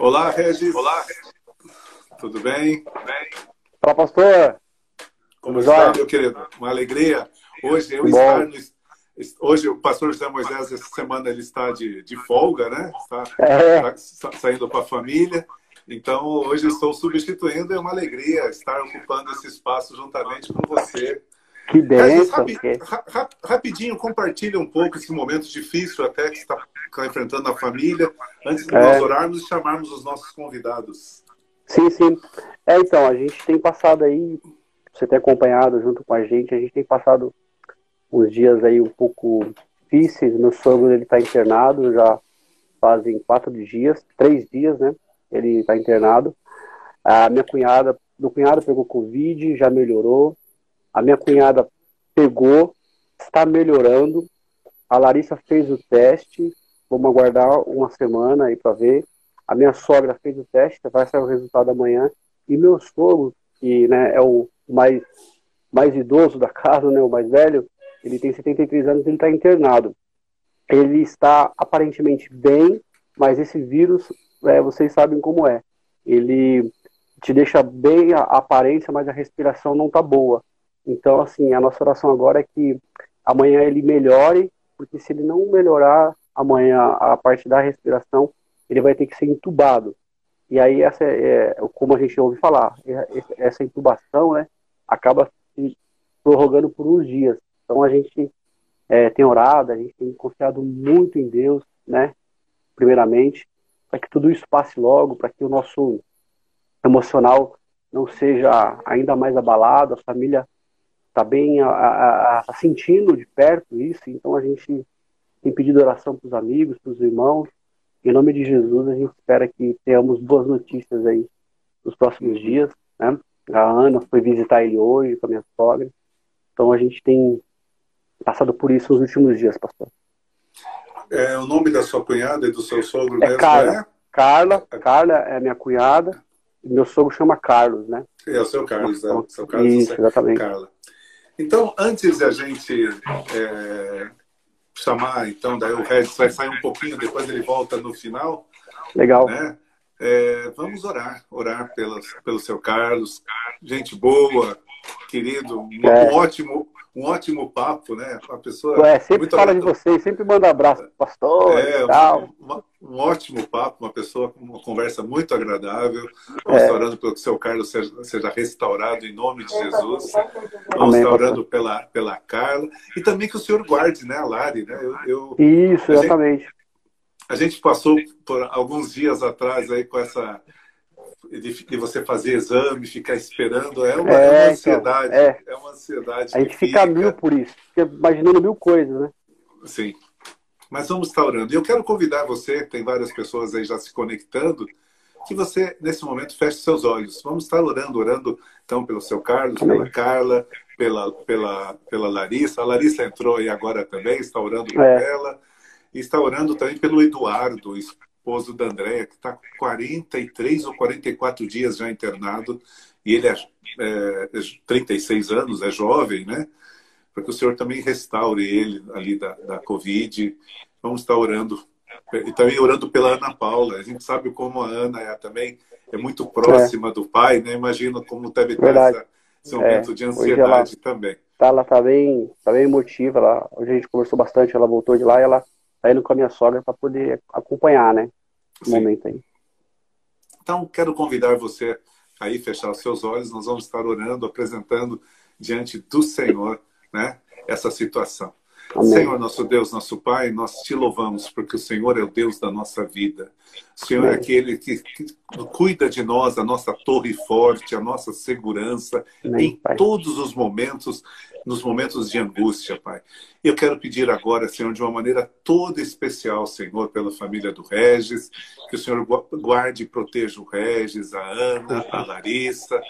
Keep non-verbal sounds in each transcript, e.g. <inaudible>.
Olá, Regis. Olá. Tudo bem? bem? Fala, pastor. Como está, meu querido? Uma alegria. Hoje eu estar no... Hoje o pastor José Moisés, essa semana, ele está de, de folga, né? Está, é. está saindo com a família. Então, hoje estou substituindo. É uma alegria estar ocupando esse espaço juntamente com você. Que bênção. Rapi, rapidinho, compartilha um pouco esse momento difícil até que está, está enfrentando a família, antes de é. nós orarmos e chamarmos os nossos convidados. Sim, sim. É, então, a gente tem passado aí, você tem acompanhado junto com a gente, a gente tem passado uns dias aí um pouco difíceis. Meu sogro, ele está internado, já fazem quatro dias, três dias, né? Ele está internado. A minha cunhada, meu cunhado pegou Covid, já melhorou. A minha cunhada pegou, está melhorando. A Larissa fez o teste, vamos aguardar uma semana aí para ver. A minha sogra fez o teste, vai sair o resultado amanhã. E meu sogro, que né, é o mais, mais idoso da casa, né, o mais velho, ele tem 73 anos, ele está internado. Ele está aparentemente bem, mas esse vírus, é, vocês sabem como é. Ele te deixa bem a aparência, mas a respiração não está boa. Então, assim, a nossa oração agora é que amanhã ele melhore, porque se ele não melhorar amanhã a parte da respiração, ele vai ter que ser entubado. E aí, essa é, é como a gente ouve falar, é, essa intubação, né, acaba se prorrogando por uns dias. Então, a gente é, tem orado, a gente tem confiado muito em Deus, né, primeiramente, para que tudo isso passe logo, para que o nosso emocional não seja ainda mais abalado, a família está bem a, a, a, sentindo de perto isso, então a gente tem pedido oração para os amigos, para os irmãos. Em nome de Jesus, a gente espera que tenhamos boas notícias aí nos próximos dias. Né? A Ana foi visitar ele hoje com a minha sogra. Então a gente tem passado por isso nos últimos dias, pastor. É, o nome da sua cunhada e do seu sogro é mesmo Carla. é? Carla, Carla é minha cunhada. Meu sogro chama Carlos, né? É o seu Carlos, né? O seu Carlos, Isso, exatamente. Carla. Então, antes de a gente é, chamar, então, daí o Regis vai sair um pouquinho, depois ele volta no final. Legal. Né? É, vamos orar, orar pelos, pelo seu Carlos, gente boa, querido, um é. ótimo, um ótimo papo, né? Uma pessoa. É, sempre fala de vocês, sempre manda abraço pro pastor é, tal. Uma, um ótimo papo, uma pessoa com uma conversa muito agradável. Vamos é. orando pelo que o seu Carlos seja, seja, restaurado em nome de Jesus. Vamos Amém, orando pela, pela Carla. E também que o senhor guarde, né, a Lari, né? Eu, eu Isso, exatamente. A gente, a gente passou por alguns dias atrás aí com essa de, de, você fazer exame, ficar esperando, é uma, é, é uma então, ansiedade. Então, é. é. uma ansiedade. A gente fica, fica mil por isso, fica imaginando mil coisas, né? Sim. Mas vamos estar orando. E eu quero convidar você, tem várias pessoas aí já se conectando, que você, nesse momento, feche seus olhos. Vamos estar orando, orando, então, pelo seu Carlos, Amém. pela Carla, pela, pela, pela Larissa. A Larissa entrou aí agora também, está orando por é. ela. E está orando também pelo Eduardo, esposo da Andréia, que está com 43 ou 44 dias já internado, e ele é, é, 36 anos, é jovem, né? Para que o Senhor também restaure ele ali da, da Covid. Vamos estar orando. E também orando pela Ana Paula. A gente sabe como a Ana é também é muito próxima é. do pai, né? Imagina como deve estar essa, esse momento é. de ansiedade também. Tá, ela está bem, tá bem emotiva. Ela, hoje a gente conversou bastante, ela voltou de lá e ela tá indo com a minha sogra para poder acompanhar, né? O momento aí. Então, quero convidar você aí fechar os seus olhos. Nós vamos estar orando, apresentando diante do Senhor, né? Essa situação. Amém. Senhor, nosso Deus, nosso Pai, nós te louvamos porque o Senhor é o Deus da nossa vida. O Senhor é Amém. é aquele que, que, cuida de nós, a nossa torre forte, a nossa segurança Amém, em pai. todos os momentos, nos momentos de angústia, Pai. Eu quero pedir agora, Senhor, de uma maneira toda especial, Senhor, pela família do Regis, que o Senhor guarde e proteja o Regis, a Ana, a Larissa,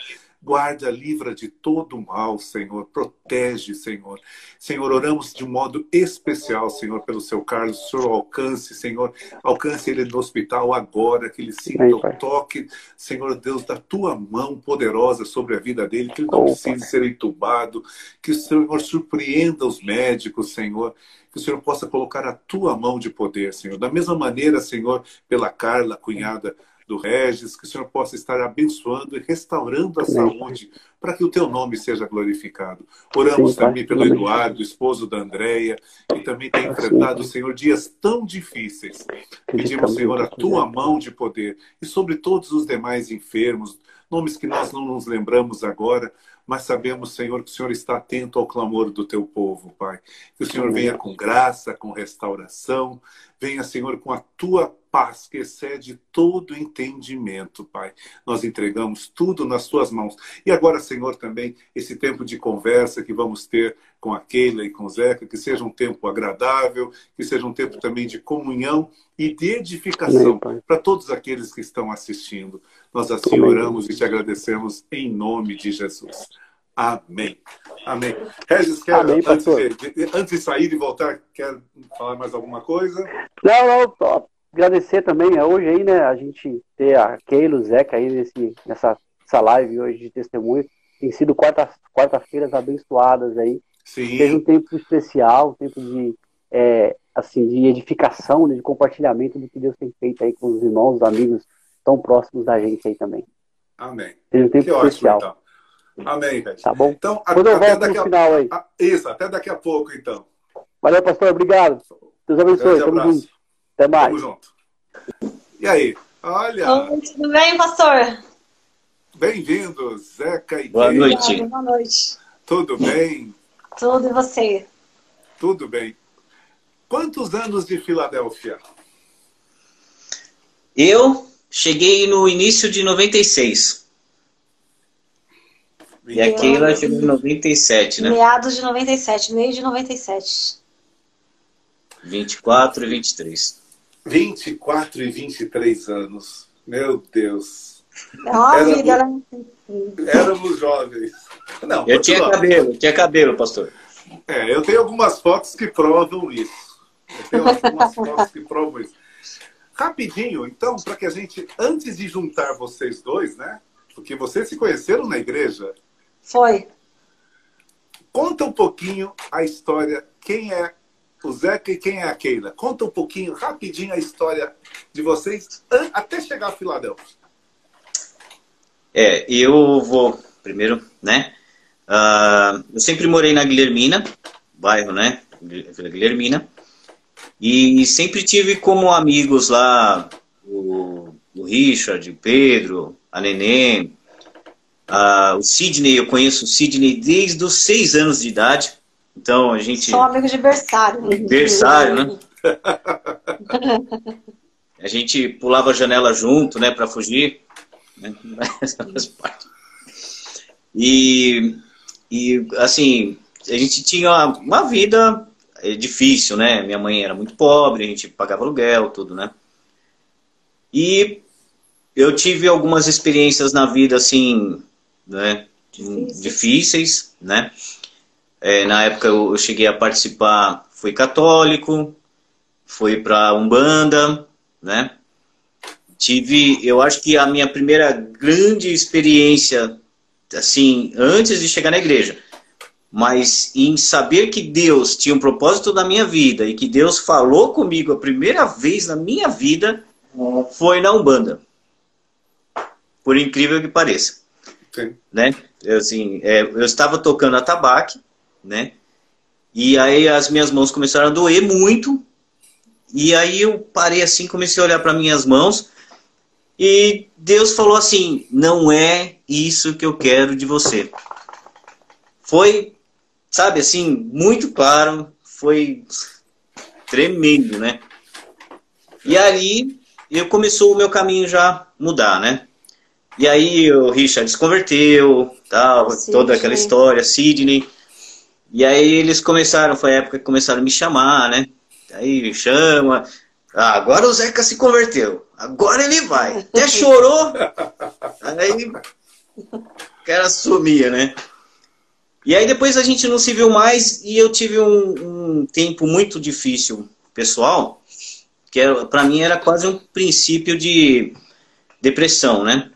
Guarda, livra de todo mal, Senhor. Protege, Senhor. Senhor, oramos de um modo especial, Senhor, pelo seu Carlos. O Senhor alcance, Senhor. Alcance ele no hospital agora, que ele sinta o toque, Senhor Deus, da tua mão poderosa sobre a vida dele, que ele não precise ser entubado. Que o Senhor surpreenda os médicos, Senhor que o Senhor possa colocar a tua mão de poder, Senhor. Da mesma maneira, Senhor, pela Carla, cunhada do Regis, que o Senhor possa estar abençoando e restaurando a saúde para que o teu nome seja glorificado. Oramos Sim, também pelo Eduardo, esposo da Andréia, que também tem enfrentado, Senhor, dias tão difíceis. Pedimos, Senhor, a tua mão de poder e sobre todos os demais enfermos, nomes que nós não nos lembramos agora, mas sabemos, Senhor, que o Senhor está atento ao clamor do teu povo, Pai. Que o Senhor venha com graça, com restauração, venha, Senhor, com a tua paz que excede todo entendimento, Pai. Nós entregamos tudo nas tuas mãos. E agora, Senhor, também esse tempo de conversa que vamos ter com a Keila e com o Zeca, que seja um tempo agradável, que seja um tempo também de comunhão e de edificação para todos aqueles que estão assistindo. Nós assim oramos e te agradecemos em nome de Jesus. Amém. Amém. Regis, quer, Amém, antes, de, antes de sair e voltar, quer falar mais alguma coisa? Não, não, agradecer também é hoje aí, né, a gente ter a Keila, o Zeca aí nesse, nessa, nessa live hoje de testemunho. Tem sido quarta, quarta-feiras abençoadas aí. Sim. Seja um tempo especial, um tempo de, é, assim, de edificação, né, de compartilhamento do que Deus tem feito aí com os irmãos, os amigos tão próximos da gente aí também. Amém. Seja um tempo que especial. Ótimo, então. Amém. Tá bom? Então, Quando eu volto no final aí. A... Isso, até daqui a pouco, então. Valeu, pastor. Obrigado. Deus abençoe. Tamo junto. Até mais. Tamo junto. E aí? Olha. Oi, tudo bem, pastor? Bem-vindo, Zeca e Boa noite. Boa noite. Tudo bem? Tudo e você? Tudo bem. Quantos anos de Filadélfia? Eu cheguei no início de 96. E a Keila chegou em 97, né? Meados de 97, meio de 97. 24 e 23. 24 e 23 anos. Meu Deus. É uma éramos, vida, né? Éramos jovens. Não, eu tinha cabelo, tinha cabelo, pastor. É, eu tenho algumas fotos que provam isso. Eu tenho algumas fotos que provam isso. Rapidinho, então, para que a gente, antes de juntar vocês dois, né? Porque vocês se conheceram na igreja. Foi. Conta um pouquinho a história, quem é o Zeca e quem é a Keila. Conta um pouquinho, rapidinho, a história de vocês até chegar a Filadélfia. É, eu vou primeiro, né? Uh, eu sempre morei na Guilhermina, bairro, né? Vila Guilhermina. E sempre tive como amigos lá o, o Richard, o Pedro, a Nenê, uh, o Sidney. Eu conheço o Sidney desde os seis anos de idade. Então a gente. São amigos de berçário. Berçário, né? <laughs> a gente pulava a janela junto, né, para fugir. Né? e, e, assim, a gente tinha uma vida difícil, né? Minha mãe era muito pobre, a gente pagava aluguel, tudo, né? E eu tive algumas experiências na vida, assim, né? Difíceis, difíceis né? É, na época eu cheguei a participar, fui católico, fui para Umbanda, né? Tive, eu acho que a minha primeira grande experiência, assim, antes de chegar na igreja, mas em saber que Deus tinha um propósito na minha vida e que Deus falou comigo a primeira vez na minha vida foi na Umbanda. Por incrível que pareça. Sim. Né? Eu, assim, é, eu estava tocando atabaque, né? E aí as minhas mãos começaram a doer muito. E aí eu parei assim, comecei a olhar para minhas mãos. E Deus falou assim: não é isso que eu quero de você. Foi, sabe, assim, muito claro. Foi tremendo, né? E aí eu começou o meu caminho já mudar, né? E aí o Richard se converteu, tal, toda aquela história, Sidney. E aí eles começaram, foi a época que começaram a me chamar, né? Aí chama. Ah, agora o Zeca se converteu. Agora ele vai. Até chorou. <laughs> Aí o cara sumia, né? E aí depois a gente não se viu mais e eu tive um, um tempo muito difícil pessoal, que para mim era quase um princípio de depressão, né?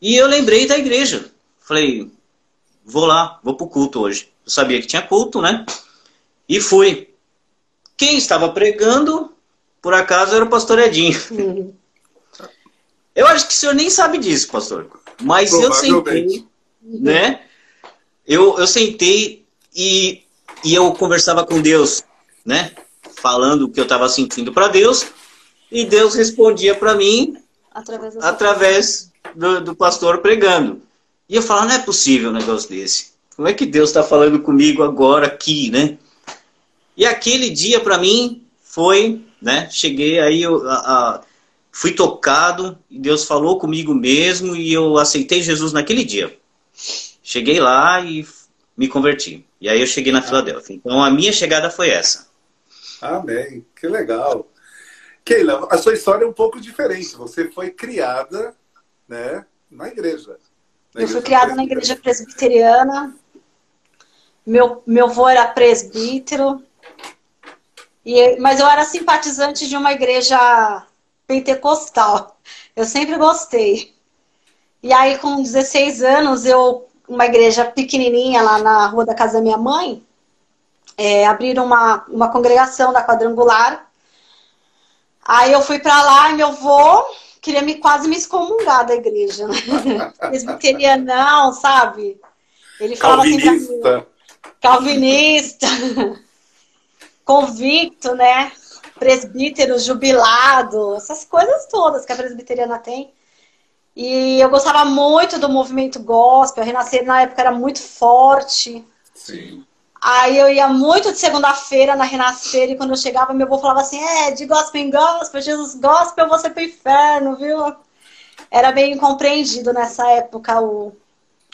E eu lembrei da igreja. Falei, vou lá, vou pro culto hoje. Eu sabia que tinha culto, né? E fui. Quem estava pregando, por acaso, era o pastor Edinho. Uhum. Eu acho que o senhor nem sabe disso, pastor. Mas eu sentei, né? Eu, eu sentei e, e eu conversava com Deus, né? Falando o que eu estava sentindo para Deus. E Deus respondia para mim através, através do, do, pastor pregando. E eu falava, não é possível um negócio desse. Como é que Deus está falando comigo agora aqui, né? E aquele dia para mim foi, né? Cheguei aí, eu, a, a, fui tocado e Deus falou comigo mesmo e eu aceitei Jesus naquele dia. Cheguei lá e me converti. E aí eu cheguei na Filadélfia. Então a minha chegada foi essa. Amém. Que legal. Keila, a sua história é um pouco diferente. Você foi criada, né, na igreja. Na eu igreja fui criada na igreja presbiteriana. Meu meu avô era presbítero. E, mas eu era simpatizante de uma igreja pentecostal. Eu sempre gostei. E aí, com 16 anos, eu, uma igreja pequenininha lá na rua da casa da minha mãe, é, abriram uma, uma congregação da quadrangular. Aí eu fui para lá e meu avô queria me quase me excomungar da igreja. Né? <laughs> Presbiterianão, sabe? Ele falava Calvinista. assim pra mim. Calvinista. Convicto, né? presbítero jubilado, essas coisas todas que a presbiteriana tem. E eu gostava muito do movimento gospel, a Renascer na época era muito forte. Sim. Aí eu ia muito de segunda-feira na Renascer e quando eu chegava, meu avô falava assim: é, de gospel em gospel, Jesus gospel, você pro inferno, viu? Era bem incompreendido nessa época o,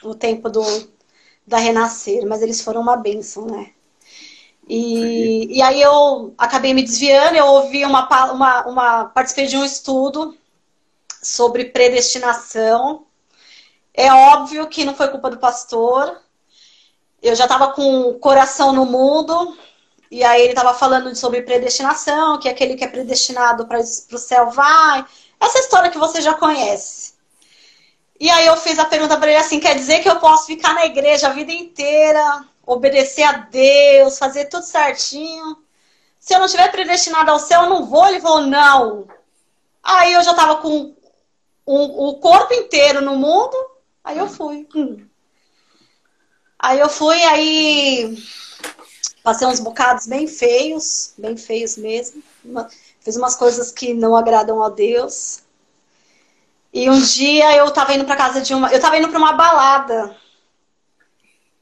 o tempo do, da Renascer, mas eles foram uma bênção, né? E, e aí eu acabei me desviando, eu ouvi uma, uma, uma. participei de um estudo sobre predestinação. É óbvio que não foi culpa do pastor. Eu já estava com o coração no mundo, e aí ele estava falando sobre predestinação, que aquele que é predestinado para o céu vai. Essa história que você já conhece. E aí eu fiz a pergunta para ele assim: quer dizer que eu posso ficar na igreja a vida inteira, obedecer a Deus, fazer tudo certinho. Se eu não estiver predestinado ao céu, eu não vou. Ele falou, não. Aí eu já estava com o, o, corpo inteiro no mundo, aí eu fui. Aí eu fui, aí passei uns bocados bem feios, bem feios mesmo. Fiz umas coisas que não agradam a Deus. E um dia eu tava indo para casa de uma. Eu tava indo para uma balada.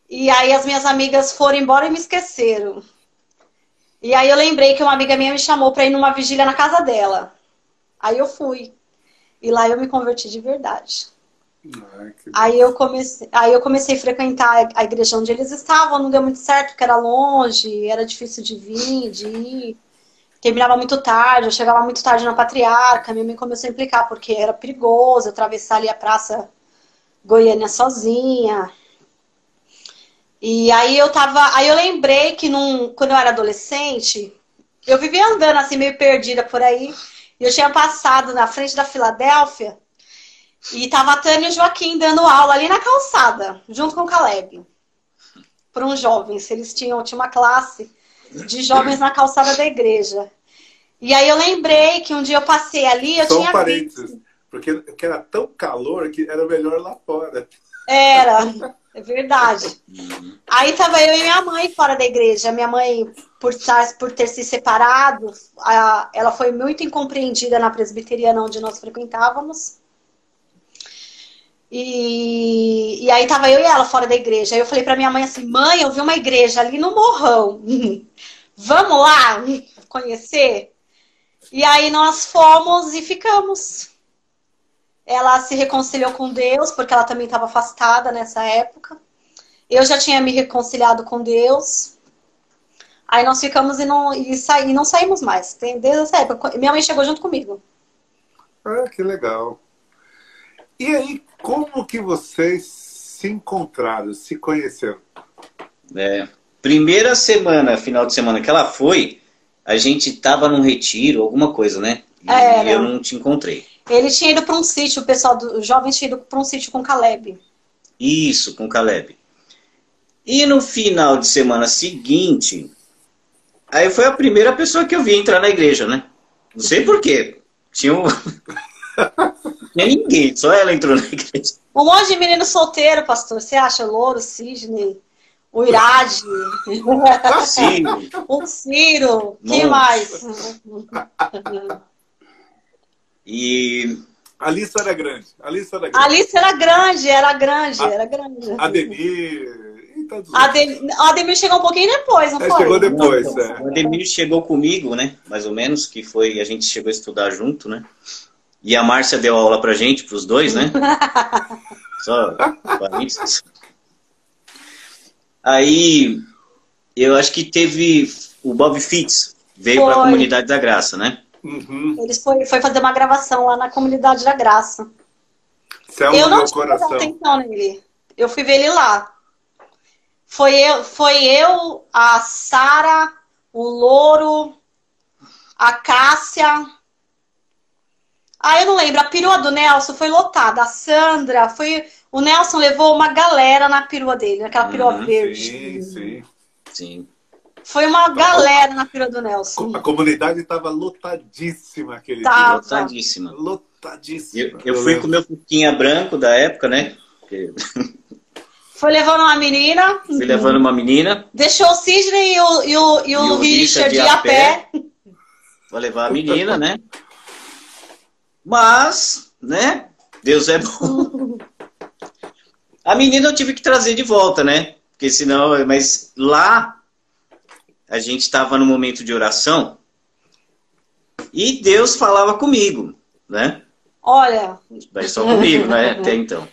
E aí as minhas amigas foram embora e me esqueceram. E aí eu lembrei que uma amiga minha me chamou para ir numa vigília na casa dela. Aí eu fui. E lá eu me converti de verdade. Aí, eu comecei, aí eu comecei a frequentar a igreja onde eles estavam, não deu muito certo, porque era longe, era difícil de vir, de ir. Terminava muito tarde, eu chegava muito tarde na patriarca, minha mãe começou a implicar, porque era perigoso atravessar ali a praça Goiânia sozinha. E aí eu tava. Aí eu lembrei que num, quando eu era adolescente, eu vivia andando assim, meio perdida por aí. E eu tinha passado na frente da Filadélfia e tava a Tânia e o Joaquim dando aula ali na calçada, junto com o Caleb. Para uns jovens. Eles tinham, tinha uma classe de jovens na calçada da igreja. E aí eu lembrei que um dia eu passei ali, eu Só tinha um parênteses, visto... porque era tão calor que era melhor lá fora. Era. <laughs> É verdade. Aí tava eu e minha mãe fora da igreja. Minha mãe, por, por ter se separado, a, ela foi muito incompreendida na presbiteriana onde nós frequentávamos. E, e aí tava eu e ela fora da igreja. Aí eu falei pra minha mãe assim, mãe, eu vi uma igreja ali no morrão. <laughs> Vamos lá conhecer? E aí nós fomos e ficamos. Ela se reconciliou com Deus, porque ela também estava afastada nessa época. Eu já tinha me reconciliado com Deus. Aí nós ficamos e não, e sa, e não saímos mais. Desde essa época. Minha mãe chegou junto comigo. Ah, que legal. E aí, como que vocês se encontraram, se conheceram? É, primeira semana, final de semana que ela foi, a gente tava num retiro, alguma coisa, né? E é, eu não te encontrei. Ele tinha ido para um sítio, o pessoal dos jovens tinha ido para um sítio com Caleb. Isso, com Caleb. E no final de semana seguinte, Aí foi a primeira pessoa que eu vi entrar na igreja, né? Não sei porquê. Tinha um. <laughs> Ninguém, só ela entrou na igreja. Um monte de menino solteiro, pastor. Você acha? Louro, Sidney, o Irade, Ciro. o <laughs> Ciro, quem mais? <laughs> E A lista era grande. A lista era A grande. lista era grande, era grande, era grande. Ademir e tantos outros. Adem- O Ademir chegou um pouquinho depois, não É, foi? chegou depois, Não, é. O Ademir chegou comigo, né? Mais ou menos, que foi. A gente chegou a estudar junto, né? E a Márcia deu aula pra gente, pros dois, né? <laughs> Só parênteses. Aí eu acho que teve o Bob Fitz, veio para a comunidade da graça, né? Uhum. Ele foi, foi fazer uma gravação lá na comunidade da Graça. Céu eu não coração. atenção nele. Eu fui ver ele lá. Foi eu, foi eu a Sara, o Louro, a Cássia. Ah, eu não lembro. A perua do Nelson foi lotada. A Sandra, foi. O Nelson levou uma galera na perua dele, naquela perua Uhum, verde. Sim, sim. Sim. Foi uma galera na perua do Nelson. A comunidade estava lotadíssima aquele Tava. Lotadíssima. dia. Lotadíssima. Eu, eu fui com o meu Fusquinha branco da época, né? Porque <laughs> Foi levando uma menina, Fui levando uma menina, deixou o Sidney e o, e o, e o, E o Richard Richard a a pé. vou levar a menina, né? Mas, né? Deus é bom. <laughs> A menina eu tive que trazer de volta, né? Porque senão, mas lá a gente estava no momento de oração e Deus falava comigo, né? Olha, Mas só comigo, né? Até então.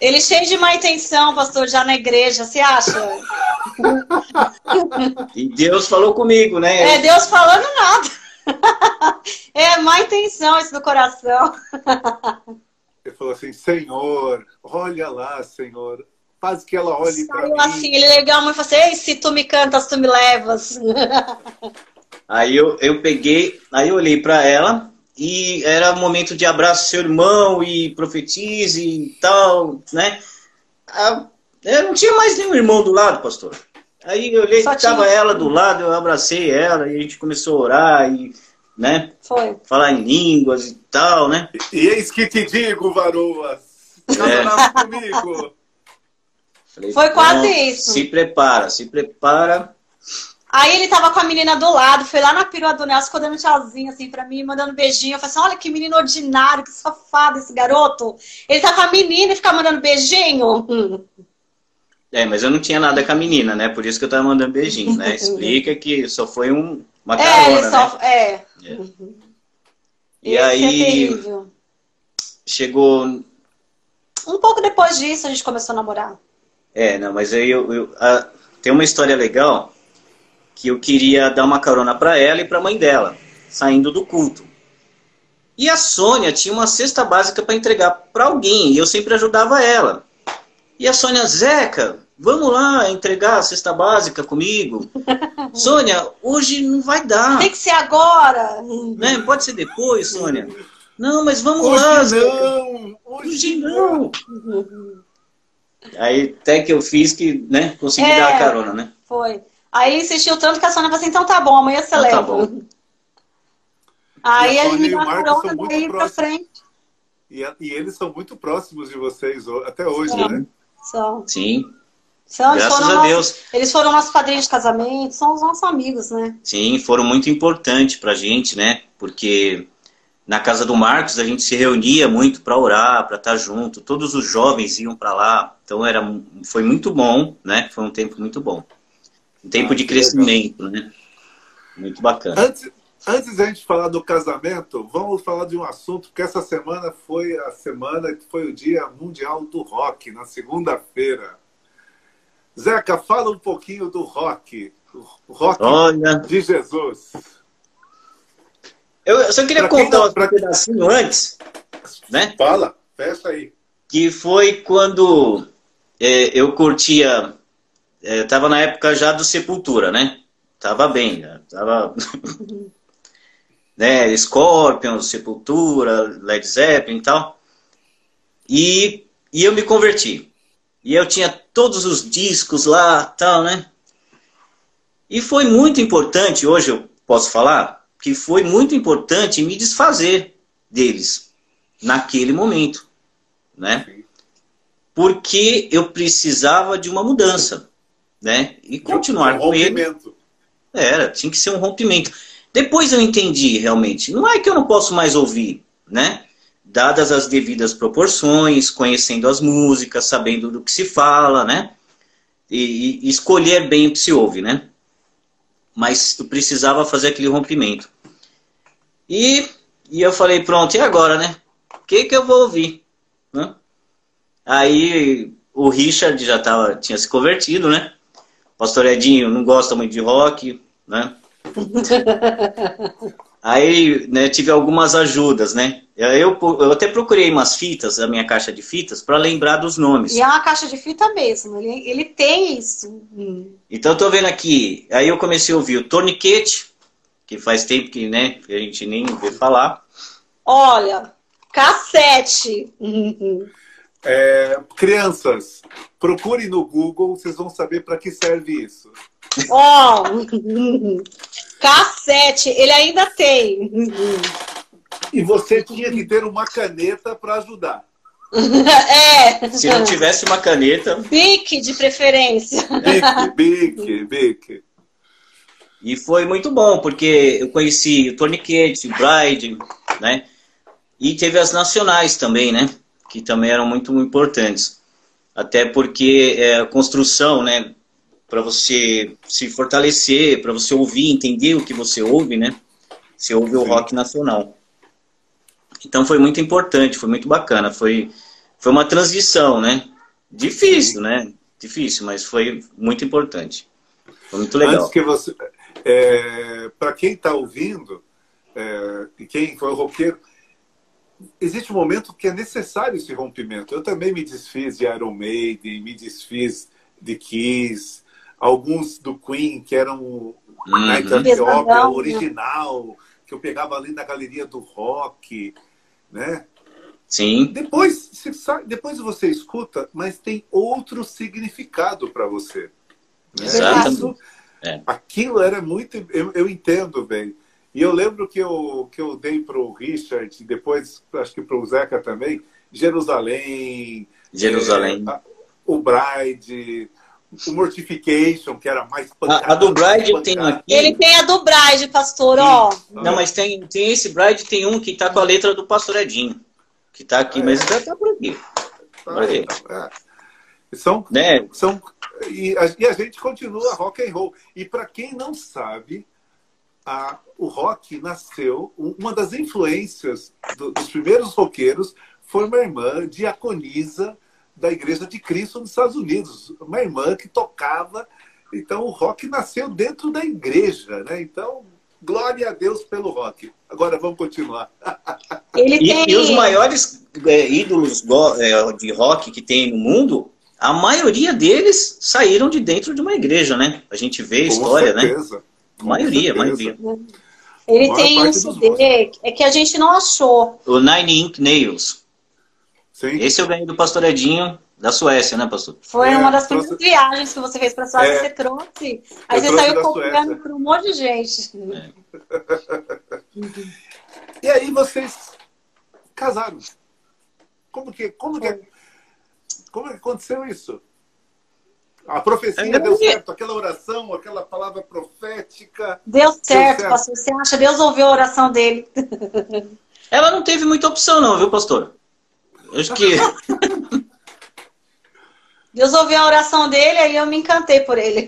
ele cheio de má intenção, pastor, já na igreja, você acha? E Deus falou comigo, né? É Deus falando nada. <laughs> É má intenção isso do coração. Ele falou assim, Senhor, olha lá, Senhor. Faz que ela olhe para Saiu mim. assim, ele legal, mas falou assim, Ei, se tu me cantas, tu me levas. <laughs> Aí eu, eu peguei, aí eu olhei para ela e era o momento de abraço seu irmão e profetize e tal, né? Ah, Eu não tinha mais nenhum irmão do lado, pastor. Aí eu olhei, Só estava tinha- ela do lado, eu abracei ela e a gente começou a orar e, né? Foi. Falar em línguas e tal, né? E eis que te digo, varoas, É. casarás comigo. Falei, Foi quase "Não, isso." Se prepara, se prepara. Aí ele tava com a menina do lado, foi lá na perua do Nelson, ficou dando tchauzinho assim pra mim, mandando beijinho. Eu falei assim, olha que menino ordinário, que safado esse garoto. Ele tá com a menina e fica mandando beijinho. É, mas eu não tinha nada com a menina, né? Por isso que eu tava mandando beijinho, né? <laughs> Explica que só foi um, uma é, carona, ele né? só... É. E Esse é aí terrível. chegou. Um pouco depois disso a gente começou a namorar. É, não, mas aí eu, eu- a- tem uma história legal que eu queria dar uma carona pra ela e pra mãe dela, saindo do culto. E a Sônia tinha uma cesta básica pra entregar pra alguém e eu sempre ajudava ela. E a Sônia, Zeca, vamos lá entregar a cesta básica comigo. <laughs> Sônia, hoje não vai dar. Tem que ser agora. Né? Pode ser depois, Sônia. Não, mas vamos lá, Hoje Zeca. não, Hoje hoje não. <laughs> Aí até que eu fiz que, né, consegui É. dar a carona, né? Foi. Aí ele insistiu tanto que a Sônia falou assim, então tá bom, amanhã você Então tá leva. bom. <laughs> Aí E Sônia me carona daí pra frente. E, a- e eles são muito próximos de vocês até hoje, Sim. né? São. Sim, São, graças foram a nossos- Deus. Eles foram nossos padrinhos de casamento, são os nossos amigos, né? Sim, foram muito importantes pra gente, né? Porque na casa do Marcos a gente se reunia muito para orar, para estar junto. Todos os jovens iam para lá. Então era foi muito bom, né? Foi um tempo muito bom. Um tempo Ah, de que crescimento, né? Muito bacana. Antes, antes da gente falar do casamento, vamos falar de um assunto, porque essa semana foi a semana que foi o Dia Mundial do Rock, na segunda-feira. Zeca, fala um pouquinho do rock. O rock Olha, de Jesus. Eu só queria Pra contar não- um pra- pedacinho antes, né? Fala, fecha aí. que foi quando é, eu curtia, é, tava na época já do Sepultura, né? Tava bem, já, tava, <laughs> né? Scorpion, Sepultura, Led Zeppelin e tal. E, e eu me converti. E eu tinha todos os discos lá, tal, né? E foi muito importante, hoje eu posso falar, que foi muito importante me desfazer deles naquele momento, né? Porque eu precisava de uma mudança, né? E continuar um com ele. Era, tinha que ser um rompimento. Depois eu entendi realmente, não é que eu não posso mais ouvir, né? Dadas as devidas proporções, conhecendo as músicas, sabendo do que se fala, né? E, e escolher bem o que se ouve, né? Mas eu precisava fazer aquele rompimento. E, e eu falei, pronto, e agora, né? O que, que eu vou ouvir? Né? Aí o Richard já tava, tinha se convertido, né? Pastor Edinho não gosta muito de rock, né? <laughs> Aí né, tive algumas ajudas, né? Eu, eu até procurei umas fitas, a minha caixa de fitas, para lembrar dos nomes. E é uma caixa de fita mesmo, ele, ele tem isso. Então eu tô vendo aqui, aí eu comecei a ouvir o Torniquete, que faz tempo que né, a gente nem vê falar. Olha, cassete. É, crianças, procurem no Google, vocês vão saber para que serve isso. Ó, oh, cassete, ele ainda tem. E você tinha que ter uma caneta para ajudar. <laughs> É. Se não tivesse uma caneta. Bic de preferência. Bic, bic, bic. E foi muito bom, porque eu conheci o Tourniquet, o Bride, né? E teve as nacionais também, né? Que também eram muito importantes. Até porque é, a construção, né? Para você se fortalecer, para você ouvir, entender o que você ouve, né? Você ouve o rock nacional. Então foi muito importante, foi muito bacana. Foi, foi uma transição, né? Difícil, né? Difícil, mas foi muito importante. Foi muito legal. Antes que você. É, para quem está ouvindo, é, e quem foi roqueiro, existe um momento que é necessário esse rompimento. Eu também me desfiz de Iron Maiden, me desfiz de Kiss, alguns do Queen que eram uhum. Night the Opera original, que eu pegava ali na galeria do rock, né? Sim. Depois, você sabe, depois você escuta, mas tem outro significado para você. Né? Exato. é. Aquilo era muito. Eu, eu entendo bem. E eu lembro que eu, que eu dei para o Richard, depois acho que para o Zeca também, Jerusalém. Jerusalém. É, o Bride, o Mortification, que era mais pancada. A, a do Bride eu tenho aqui. Ele tem a do Bride, pastor, ó. Não, mas tem, tem esse Bride, tem um que tá com a letra do pastor Edinho. Que tá aqui, é. mas já tá por aqui. Tá, então, é. São, né? são e a, e a gente continua rock and roll. E para quem não sabe, a, o rock nasceu, uma das influências do, dos primeiros roqueiros foi uma irmã diaconisa da Igreja de Cristo nos Estados Unidos, uma irmã que tocava. Então o rock nasceu dentro da igreja, né? Então glória a Deus pelo rock. Agora vamos continuar. <laughs> Ele tem... e, e os maiores é, ídolos é, de rock que tem no mundo, a maioria deles saíram de dentro de uma igreja, né? A gente vê a história, né? certeza. né? A maioria, a maioria. Ele tem um CD é que a gente não achou. O Nine Ink Nails. Sim. Esse eu ganhei do Pastor Edinho da Suécia, né, pastor? Foi é, uma das primeiras trouxe... viagens que você fez para a Suécia, é. você trouxe. Aí você saiu comprando para um monte de gente. É. e aí vocês casaram. Como que, como que, como que aconteceu isso? A profecia é deu certo, aquela oração, aquela palavra profética. Deu certo, deu certo. pastor. Você acha? Deus ouviu a oração dele. <laughs> Ela não teve muita opção, não, viu, pastor? Acho que. Deus ouviu a oração dele, aí eu me encantei por ele.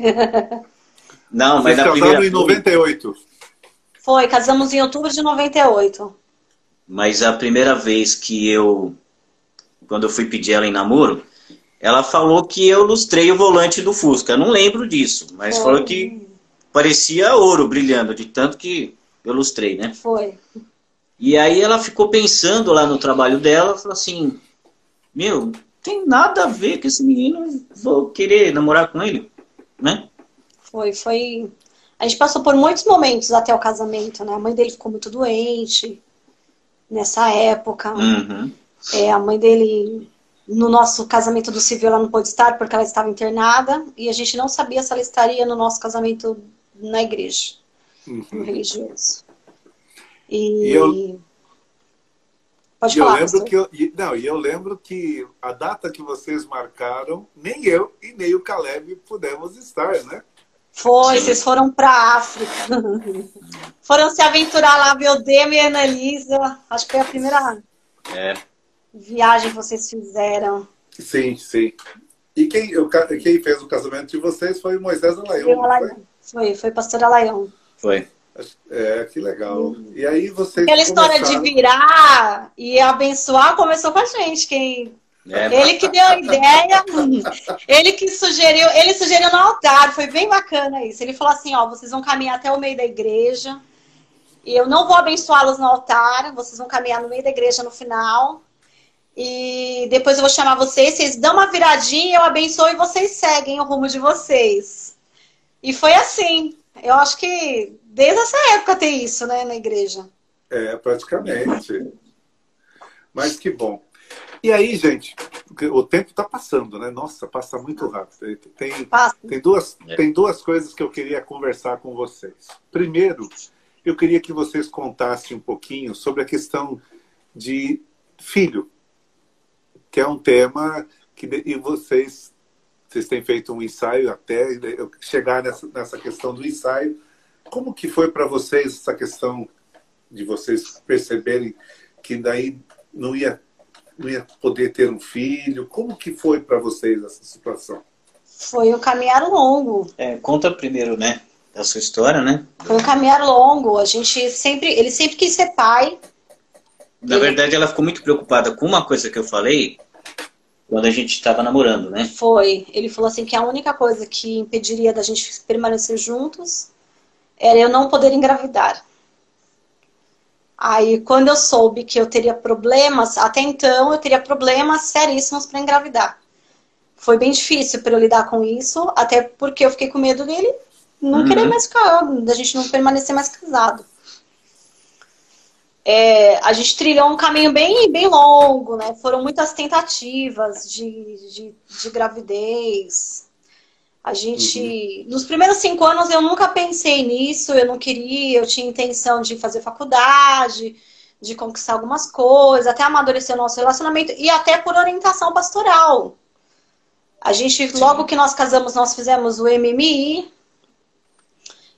Não, mas Vocês na primeira. em 98. Foi, casamos em outubro de 98. Mas a primeira vez que eu. Quando eu fui pedir ela em namoro, ela falou que eu lustrei o volante do Fusca. Eu não lembro disso, mas Foi. falou que parecia ouro brilhando, de tanto que eu lustrei, né? Foi. E aí ela ficou pensando lá no trabalho dela, falou assim: Meu, tem nada a ver com esse menino, vou querer namorar com ele, né? Foi, foi. A gente passou por muitos momentos até o casamento, né? A mãe dele ficou muito doente nessa época. Uhum. É, a mãe dele no nosso casamento do civil ela não pôde estar porque ela estava internada e a gente não sabia se ela estaria no nosso casamento na igreja, uhum. no religioso. E, e eu, Pode falar. Eu lembro que eu, não, e eu lembro que a data que vocês marcaram, nem eu e nem o Caleb pudemos estar, né? Foi, vocês foram para a África. <laughs> foram se aventurar lá, Demo e Ana Elisa. Acho que foi a primeira é. viagem que vocês fizeram. Sim, sim. E quem, quem fez o casamento de vocês foi Moisés Alaião. Foi, foi, foi pastor Alaião. Foi. É, que legal. E aí vocês. Aquela história começaram... de virar e abençoar começou com a gente. Quem... É, ele que deu a <laughs> ideia, ele que sugeriu, ele sugeriu no altar, foi bem bacana isso. Ele falou assim: ó, vocês vão caminhar até o meio da igreja, e eu não vou abençoá-los no altar, vocês vão caminhar no meio da igreja no final. E depois eu vou chamar vocês, vocês dão uma viradinha, eu abençoo e vocês seguem o rumo de vocês. E foi assim. Eu acho que desde essa época tem isso, né, na igreja. É, praticamente. Mas que bom. E aí, gente, o tempo está passando, né? Nossa, passa muito rápido. Tem, passa. tem, duas, é. tem duas coisas que eu queria conversar com vocês. Primeiro, eu queria que vocês contassem um pouquinho sobre a questão de filho, que é um tema que e vocês vocês têm feito um ensaio até chegar nessa, nessa questão do ensaio. Como que foi para vocês essa questão de vocês perceberem que daí não ia, não ia poder ter um filho? Como que foi para vocês essa situação? Foi um caminhar longo. É, conta primeiro, né, da sua história, né? Foi um caminhar longo. A gente sempre, ele sempre quis ser pai. Na ele... verdade, ela ficou muito preocupada com uma coisa que eu falei, quando a gente estava namorando, né? Foi. Ele falou assim que a única coisa que impediria da gente permanecer juntos era eu não poder engravidar. Aí, quando eu soube que eu teria problemas, até então eu teria problemas seríssimos para engravidar. Foi bem difícil para eu lidar com isso, até porque eu fiquei com medo dele não uhum. querer mais ficar, da gente não permanecer mais casado é, a gente trilhou um caminho bem, bem longo, né? Foram muitas tentativas de, de, de gravidez. A gente, uhum. nos primeiros cinco anos eu nunca pensei nisso, eu não queria, eu tinha intenção de fazer faculdade, de conquistar algumas coisas, até amadurecer o nosso relacionamento e até por orientação pastoral. A gente, logo que nós casamos, nós fizemos o MMI,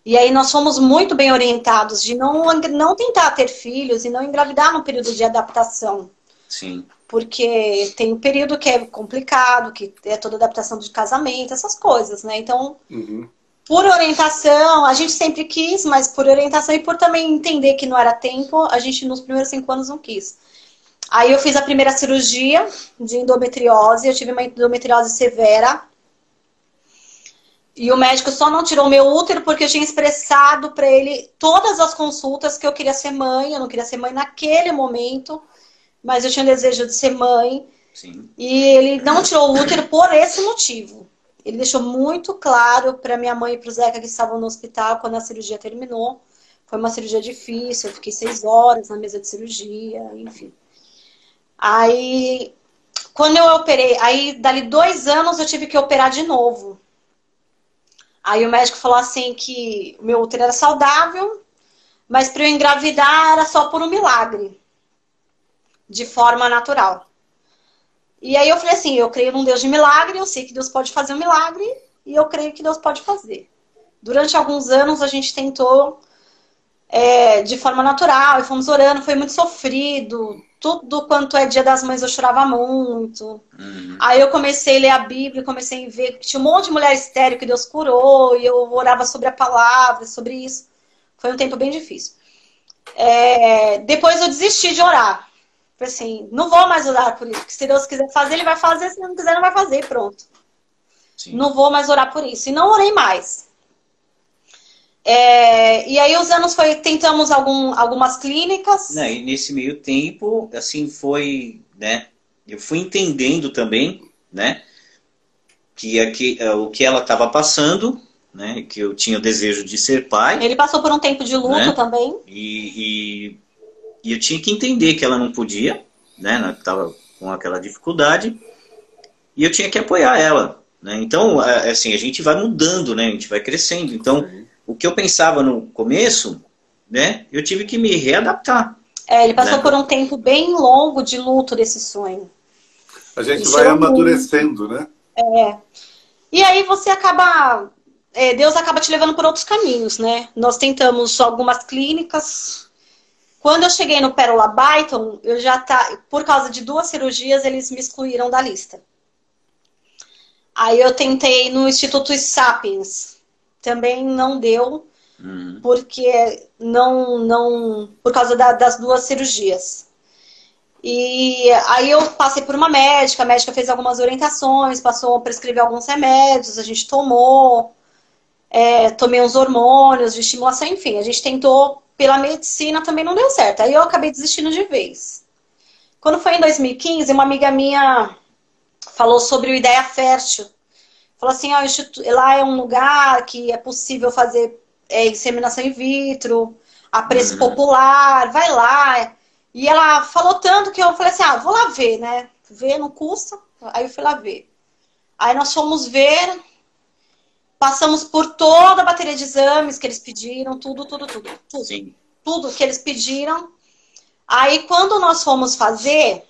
e aí nós fomos muito bem orientados de não, não tentar ter filhos e não engravidar no período de adaptação. Sim. Porque tem um período que é complicado, que é toda adaptação de casamento, essas coisas, né? Então, uhum. por orientação, a gente sempre quis, mas por orientação e por também entender que não era tempo, a gente nos primeiros cinco anos não quis. Aí eu fiz a primeira cirurgia de endometriose, eu tive uma endometriose severa, e o médico só não tirou meu útero porque eu tinha expressado para ele todas as consultas que eu queria ser mãe. Eu não queria ser mãe naquele momento, mas eu tinha desejo de ser mãe. Sim. E ele não tirou o útero por esse motivo. Ele deixou muito claro para minha mãe e para o Zeca que estavam no hospital quando a cirurgia terminou. Foi uma cirurgia difícil, eu fiquei seis horas na mesa de cirurgia, enfim. Aí, quando eu operei, aí dali dois anos eu tive que operar de novo. Aí o médico falou assim que o meu útero era saudável, mas para eu engravidar era só por um milagre, de forma natural. E aí eu falei assim, eu creio num Deus de milagre, eu sei que Deus pode fazer um milagre e eu creio que Deus pode fazer. Durante alguns anos a gente tentou é, de forma natural e fomos orando, foi muito sofrido, tudo quanto é dia das mães eu chorava muito. Uhum. Aí eu comecei a ler a Bíblia, comecei a ver que tinha um monte de mulher estéreo que Deus curou, e eu orava sobre a palavra, sobre isso. Foi um tempo bem difícil. É, depois eu desisti de orar. Falei assim, não vou mais orar por isso, porque se Deus quiser fazer, Ele vai fazer, se não quiser, não vai fazer, pronto. Sim. Não vou mais orar por isso. E não orei mais. É, e aí os anos foi, tentamos algum, algumas clínicas. Não, e nesse meio tempo, assim, foi, né? Eu fui entendendo também, né? Que, aqui, é, o que ela estava passando, né? Que eu tinha o desejo de ser pai. Ele passou por um tempo de luto né? também. E, e, e, eu tinha que entender que ela não podia, né? Estava com aquela dificuldade. E eu tinha que apoiar ela, né? Então, é, assim, a gente vai mudando, né? A gente vai crescendo. Então, o que eu pensava no começo, né? Eu tive que me readaptar. É, ele passou né? por um tempo bem longo de luto desse sonho. A gente vai amadurecendo, né? É. E aí você acaba. É, Deus acaba te levando por outros caminhos, né? Nós tentamos algumas clínicas. Quando eu cheguei no Pérola Byton, eu já tá. Por causa de duas cirurgias, eles me excluíram da lista. Aí eu tentei no Instituto Sapiens. Também não deu, uhum. porque não, não. Por causa da, das duas cirurgias. E aí eu passei por uma médica, a médica fez algumas orientações, passou a prescrever alguns remédios, a gente tomou, é, tomei uns hormônios de estimulação, enfim, a gente tentou pela medicina, também não deu certo. Aí eu acabei desistindo de vez. Quando foi em 2015, uma amiga minha falou sobre o Ideia Fértil. Falou assim, ó, lá é um lugar que é possível fazer é, inseminação in vitro, a preço uhum. popular, vai lá. E ela falou tanto que eu falei assim, ah, vou lá ver, né? Ver não custa. Aí eu fui lá ver. Aí nós fomos ver, passamos por toda a bateria de exames que eles pediram, tudo, tudo, tudo. Tudo, Sim. tudo que eles pediram. Aí quando nós fomos fazer,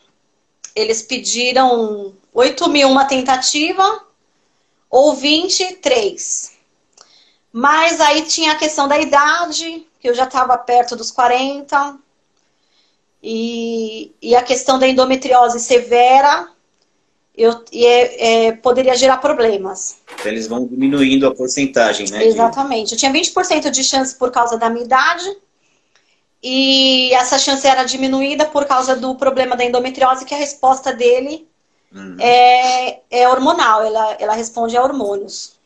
eles pediram 8 mil uma tentativa ou 23. Mas aí tinha a questão da idade, que eu já estava perto dos 40 e, e a questão da endometriose severa eu, e é, é, poderia gerar problemas. Então, eles vão diminuindo a porcentagem, né? Exatamente. De... Eu tinha 20% de chance por causa da minha idade. E essa chance era diminuída por causa do problema da endometriose, que a resposta dele uhum. é, é hormonal, ela, ela responde a hormônios.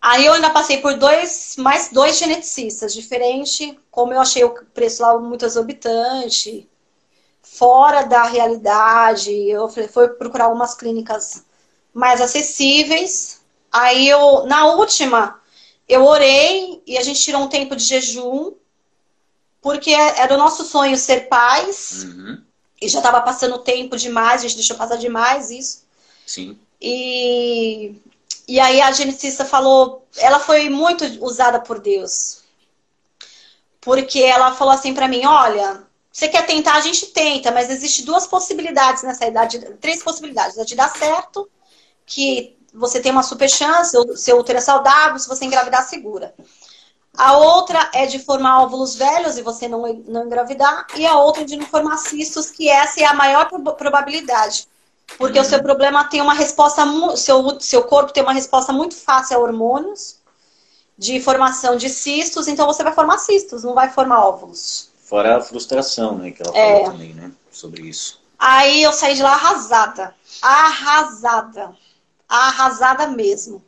Aí eu ainda passei por dois, mais dois geneticistas diferentes, como eu achei o preço lá muito exorbitante, fora da realidade. Eu fui procurar algumas clínicas mais acessíveis. Aí eu, na última, eu orei e a gente tirou um tempo de jejum, porque era o nosso sonho ser pais. Uhum. E já estava passando tempo demais, a gente deixou passar demais isso. Sim. E e aí a geneticista falou, ela foi muito usada por Deus. Porque ela falou assim para mim, olha, você quer tentar, a gente tenta, mas existe duas possibilidades nessa idade, três possibilidades. A de dar certo, que você tem uma super chance, seu útero é saudável, se você engravidar, segura. A outra é de formar óvulos velhos e você não, não engravidar. E a outra é de não formar cistos, que essa é a maior probabilidade. Porque uhum. o seu problema tem uma resposta, seu, seu corpo tem uma resposta muito fácil a hormônios de formação de cistos, então você vai formar cistos, não vai formar óvulos. Fora a frustração, né, que ela falou é. também, né, sobre isso. Aí eu saí de lá arrasada, arrasada, arrasada mesmo.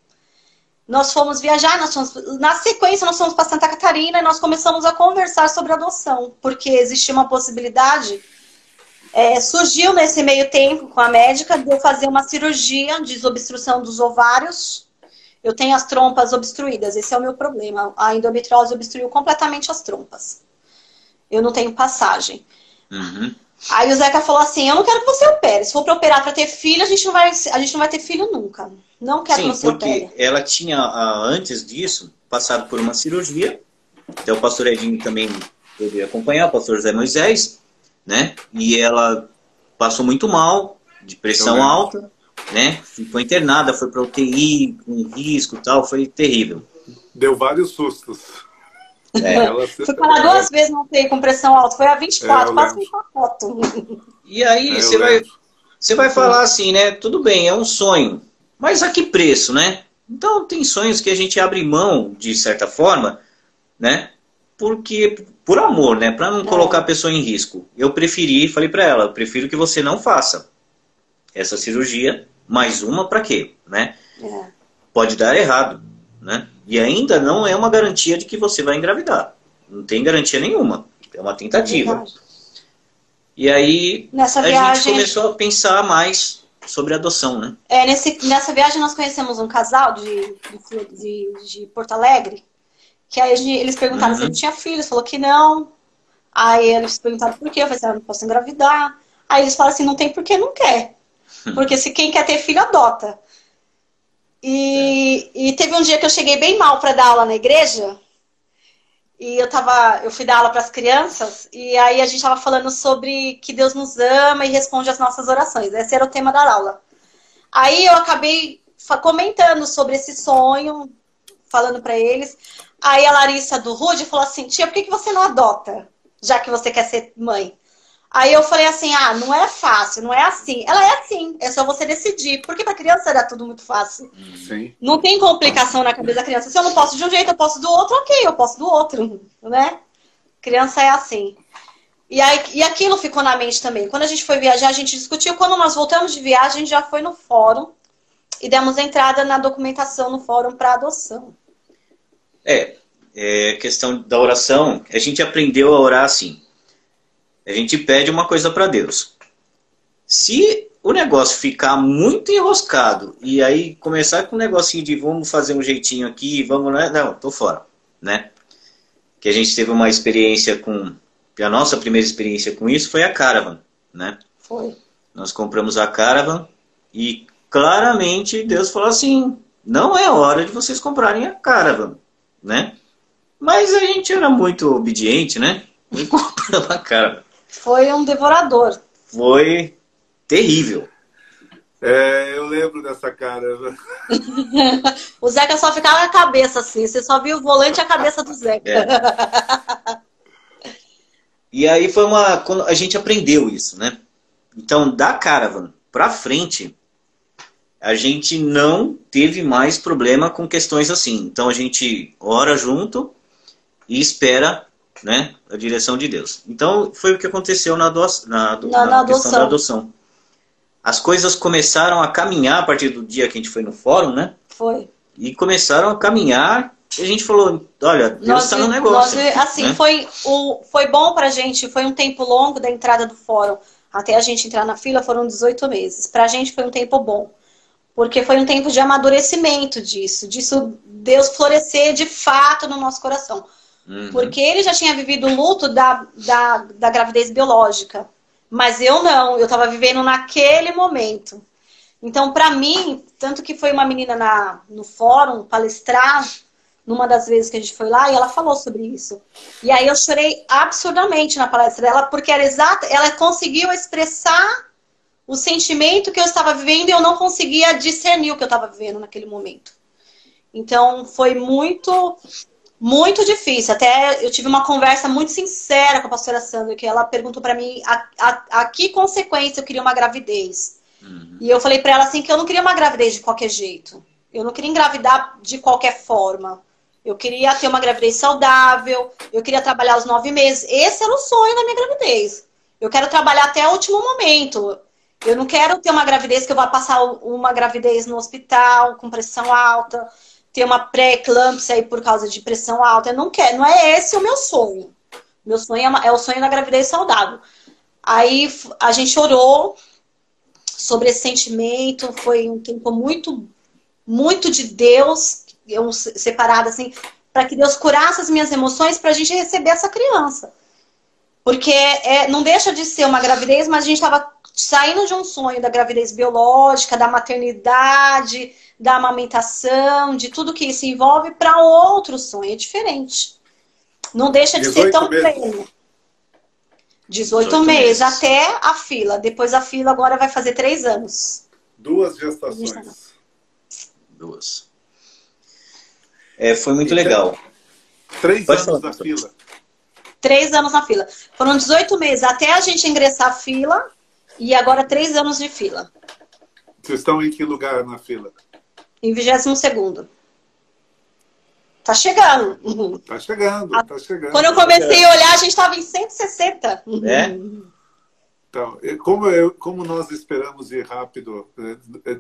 Nós fomos viajar, nós fomos, na sequência nós fomos para Santa Catarina e nós começamos a conversar sobre adoção, porque existia uma possibilidade é, surgiu nesse meio tempo com a médica de eu fazer uma cirurgia de desobstrução dos ovários. Eu tenho as trompas obstruídas, esse é o meu problema. A endometriose obstruiu completamente as trompas. Eu não tenho passagem. Uhum. Aí o Zeca falou assim: Eu não quero que você opere. Se for para operar para ter filho, a gente, não vai, a gente não vai ter filho nunca. Não quero Sim, que você porque opere. Ela tinha, antes disso, passado por uma cirurgia. Até o pastor Edinho também poderia acompanhar, o pastor José Moisés né? E ela passou muito mal, de pressão alta, né? Ficou internada, foi para UTI, com risco tal, foi terrível. Deu vários sustos. É. Ela Fui falar duas vezes não UTI com pressão alta, foi a 24, é, quase uma foto. E aí, é, você vai, você vai falar assim, né? Tudo bem, é um sonho, mas a que preço, né? Então, tem sonhos que a gente abre mão, de certa forma, né? Porque por amor, né? Para não é. colocar a pessoa em risco. Eu preferi, falei para ela, eu prefiro que você não faça essa cirurgia, mais uma para quê, né? É. Pode dar errado, né? E ainda não é uma garantia de que você vai engravidar. Não tem garantia nenhuma. É uma tentativa. É e aí nessa a viagem... gente começou a pensar mais sobre adoção, né? É, nesse, nessa viagem nós conhecemos um casal de, de, de Porto Alegre que aí eles perguntaram uhum. se ele tinha filhos, falou que não. Aí eles perguntaram por quê, eu falei assim, ah, não posso engravidar. Aí eles falaram assim, não tem porque não quer. <laughs> Porque se quem quer ter filho, adota. E, e teve um dia que eu cheguei bem mal para dar aula na igreja. E eu tava, eu fui dar aula para as crianças e aí a gente estava falando sobre que Deus nos ama e responde às nossas orações. Esse era o tema da aula. Aí eu acabei comentando sobre esse sonho, falando para eles. Aí a Larissa do Rude falou assim: "Tia, por que, que você não adota, já que você quer ser mãe?" Aí eu falei assim: ah, não é fácil, não é assim. Ela é assim, é só você decidir. Porque para criança era tudo muito fácil. Sim. Não tem complicação na cabeça da criança. Se eu não posso de um jeito, eu posso do outro, ok, eu posso do outro, né? Criança é assim. E, aí, e aquilo ficou na mente também. Quando a gente foi viajar, a gente discutiu. Quando nós voltamos de viagem, a gente já foi no fórum e demos entrada na documentação no fórum para adoção. É, é, questão da oração, a gente aprendeu a orar assim. A gente pede uma coisa para Deus. Se o negócio ficar muito enroscado e aí começar com um negocinho de vamos fazer um jeitinho aqui, vamos, né? Não, tô fora, né? Que a gente teve uma experiência com a nossa primeira experiência com isso foi a Caravan, né? Foi. Nós compramos a Caravan e claramente Deus falou assim: não é hora de vocês comprarem a Caravan, né? Mas a gente era muito obediente, né? E <laughs> compramos a Caravan. Foi um devorador. Foi terrível. É, eu lembro dessa cara. <laughs> o Zeca só ficava a cabeça assim. Você só viu o volante e a cabeça do Zeca. É. E aí foi uma. Quando a gente aprendeu isso, né? Então, da Caravan pra frente, a gente não teve mais problema com questões assim. Então a gente ora junto e espera né? A direção de Deus. Então, foi o que aconteceu na, do, na, na, na questão da adoção. As coisas começaram a caminhar a partir do dia que a gente foi no fórum, né? Foi. E começaram a caminhar e a gente falou, olha, Deus está no negócio. Nós, assim, né? foi, o, foi bom pra gente, foi um tempo longo da entrada do fórum. Até a gente entrar na fila foram 18 meses. Pra gente foi um tempo bom. Porque foi um tempo de amadurecimento disso, disso Deus florescer de fato no nosso coração. Uhum. Porque ele já tinha vivido o luto da, da, da gravidez biológica. Mas eu não, eu estava vivendo naquele momento. Então, para mim, tanto que foi uma menina na, no fórum palestrar, numa das vezes que a gente foi lá, e ela falou sobre isso. E aí eu chorei absurdamente na palestra dela, porque era exata, ela conseguiu expressar o sentimento que eu estava vivendo e eu não conseguia discernir o que eu estava vivendo naquele momento. Então, foi muito muito difícil. Até eu tive uma conversa muito sincera com a pastora Sandra, que ela perguntou para mim a, a, a, que consequência eu queria uma gravidez. Uhum. E eu falei para ela assim que eu não queria uma gravidez de qualquer jeito. Eu não queria engravidar de qualquer forma. Eu queria ter uma gravidez saudável, eu queria trabalhar os nove meses. Esse era o sonho da minha gravidez. Eu quero trabalhar até o último momento. Eu não quero ter uma gravidez que eu vá passar uma gravidez no hospital com pressão alta ter uma pré-eclâmpsia aí por causa de pressão alta. Eu não quero, não é esse o meu sonho. Meu sonho é, é o sonho da gravidez saudável. Aí a gente orou sobre esse sentimento, foi um tempo muito, muito de Deus, eu separado assim, para que Deus curasse as minhas emoções para a gente receber essa criança. Porque é, não deixa de ser uma gravidez, mas a gente estava saindo de um sonho da gravidez biológica, da maternidade, da amamentação, de tudo que isso envolve, para outro sonho. É diferente. Não deixa de ser tão pleno. 18, 18 meses, meses, até a fila. Depois a fila agora vai fazer três anos. Duas gestações. Duas. É, foi muito e legal. Três Pode anos falar, na fila. Três anos na fila. Foram 18 meses até a gente ingressar a fila e agora três anos de fila. Vocês estão em que lugar na fila? Em 22 segundo. Tá chegando. Tá chegando, tá chegando. Quando eu comecei a olhar, a gente estava em 160. É? Então, como, eu, como nós esperamos ir rápido, né,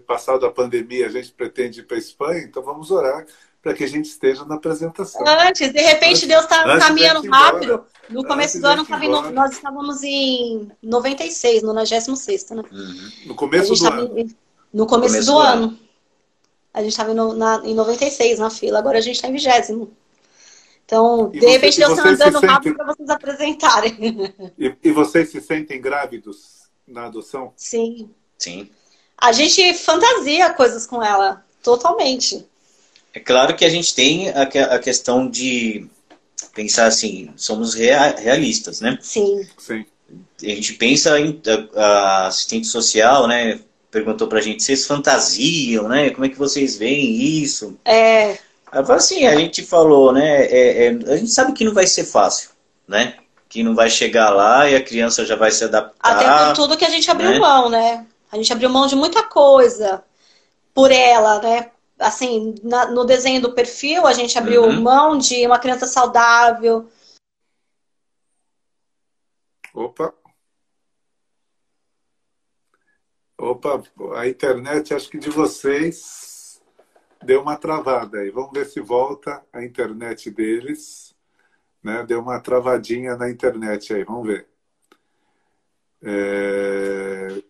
passado a pandemia, a gente pretende ir para a Espanha, então vamos orar para que a gente esteja na apresentação. Antes, de repente, Antes, Deus está caminhando rápido. No começo do ano, no, nós estávamos em 96, no 96, né? Uhum. No começo do ano. Em, no começo, começo do, do ano. ano. A gente estava em 96 na fila, agora a gente está em vigésimo. Então, e de você, repente, Deus está andando rápido para vocês apresentarem. <laughs> E, e, vocês se sentem grávidos na adoção? Sim. Sim. A gente fantasia coisas com ela. totalmente. É claro que a gente tem a, a questão de pensar assim, somos realistas, né? Sim. Sim. A gente pensa em a, a assistente social, né? Perguntou pra gente, vocês fantasiam, né? Como é que vocês veem isso? É. Assim, a gente falou, né? É, é, a gente sabe que não vai ser fácil, né? Que não vai chegar lá e a criança já vai se adaptar. Até por tudo que a gente abriu né? mão, né? A gente abriu mão de muita coisa por ela, né? Assim, na, no desenho do perfil, a gente abriu uhum. mão de uma criança saudável. Opa. Opa, a internet, acho que de vocês deu uma travada aí. Vamos ver se volta a internet deles. Né? Deu uma travadinha na internet aí, vamos ver. É...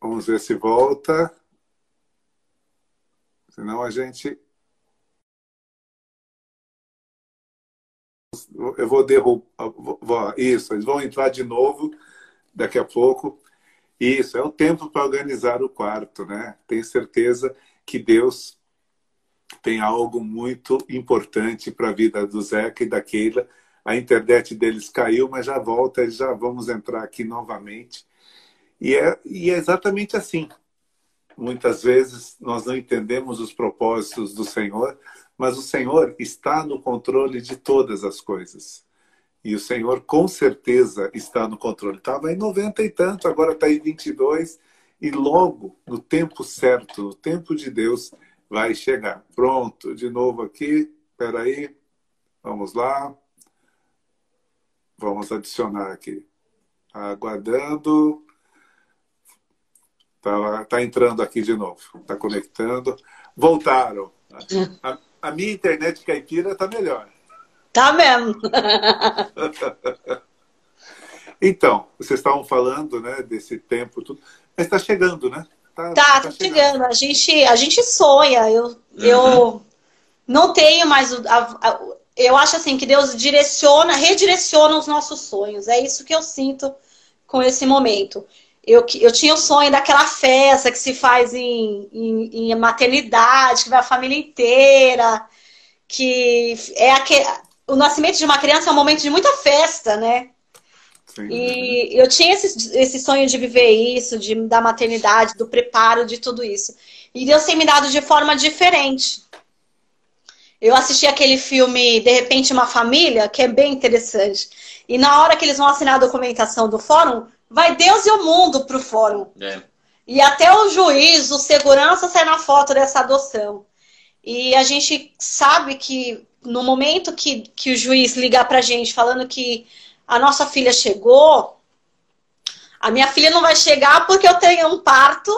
Vamos ver se volta. Senão a gente. Eu vou derrubar. Isso, eles vão entrar de novo daqui a pouco. Isso, é o tempo para organizar o quarto, né? Tenho certeza que Deus tem algo muito importante para a vida do Zeca e da Keila. A internet deles caiu, mas já volta, já vamos entrar aqui novamente. E é, e é exatamente assim. Muitas vezes nós não entendemos os propósitos do Senhor, mas o Senhor está no controle de todas as coisas. E o Senhor com certeza está no controle. Estava em 90 e tanto, agora está em 22. E logo, no tempo certo, no tempo de Deus, vai chegar. Pronto, de novo aqui. Espera aí. Vamos lá. Vamos adicionar aqui. Aguardando. Tá, tá entrando aqui de novo. Tá conectando. Voltaram. A, a minha internet caipira tá melhor. Tá mesmo. <laughs> então, vocês estavam falando, né, desse tempo tudo, mas está chegando, né? Tá, tá, tá chegando. chegando. A gente, a gente sonha. Eu, uhum. eu não tenho mais a, a, eu acho assim que Deus direciona, redireciona os nossos sonhos. É isso que eu sinto com esse momento. Eu, eu tinha o sonho daquela festa que se faz em, em, em maternidade, que vai a família inteira, que é aquele, o nascimento de uma criança é um momento de muita festa, né? Sim. E eu tinha esse, esse sonho de viver isso, de, da maternidade, do preparo de tudo isso. E Deus tem me dado de forma diferente. Eu assisti aquele filme De repente uma família, que é bem interessante. E na hora que eles vão assinar a documentação do fórum, vai Deus e o mundo pro fórum. É. E até o juiz, o segurança sai na foto dessa adoção. E a gente sabe que no momento que, que o juiz ligar pra gente falando que a nossa filha chegou, a minha filha não vai chegar porque eu tenho um parto